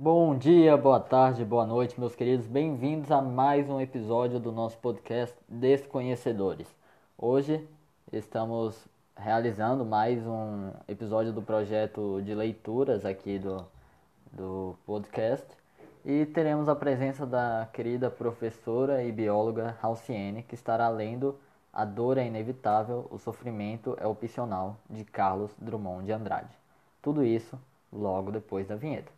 Bom dia, boa tarde, boa noite, meus queridos. Bem-vindos a mais um episódio do nosso podcast Desconhecedores. Hoje estamos realizando mais um episódio do projeto de leituras aqui do, do podcast e teremos a presença da querida professora e bióloga Halciene, que estará lendo A Dor é Inevitável, o Sofrimento é Opcional, de Carlos Drummond de Andrade. Tudo isso logo depois da vinheta.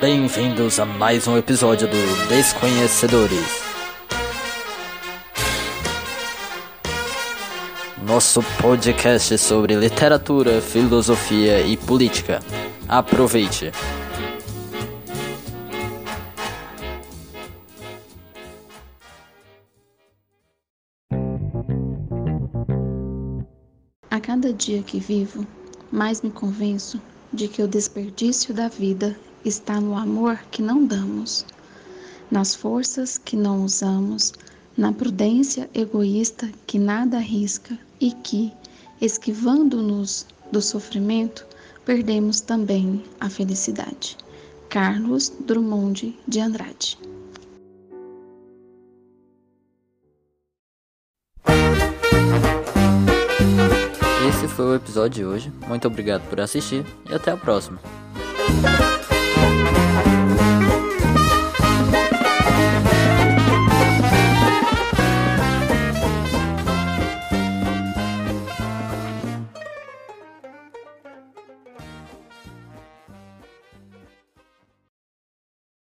Bem-vindos a mais um episódio do Desconhecedores. Nosso podcast sobre literatura, filosofia e política. Aproveite! A cada dia que vivo, mais me convenço de que o desperdício da vida está no amor que não damos, nas forças que não usamos, na prudência egoísta que nada arrisca e que, esquivando-nos do sofrimento, perdemos também a felicidade. Carlos Drummond de Andrade. Foi o episódio de hoje. Muito obrigado por assistir e até a próxima.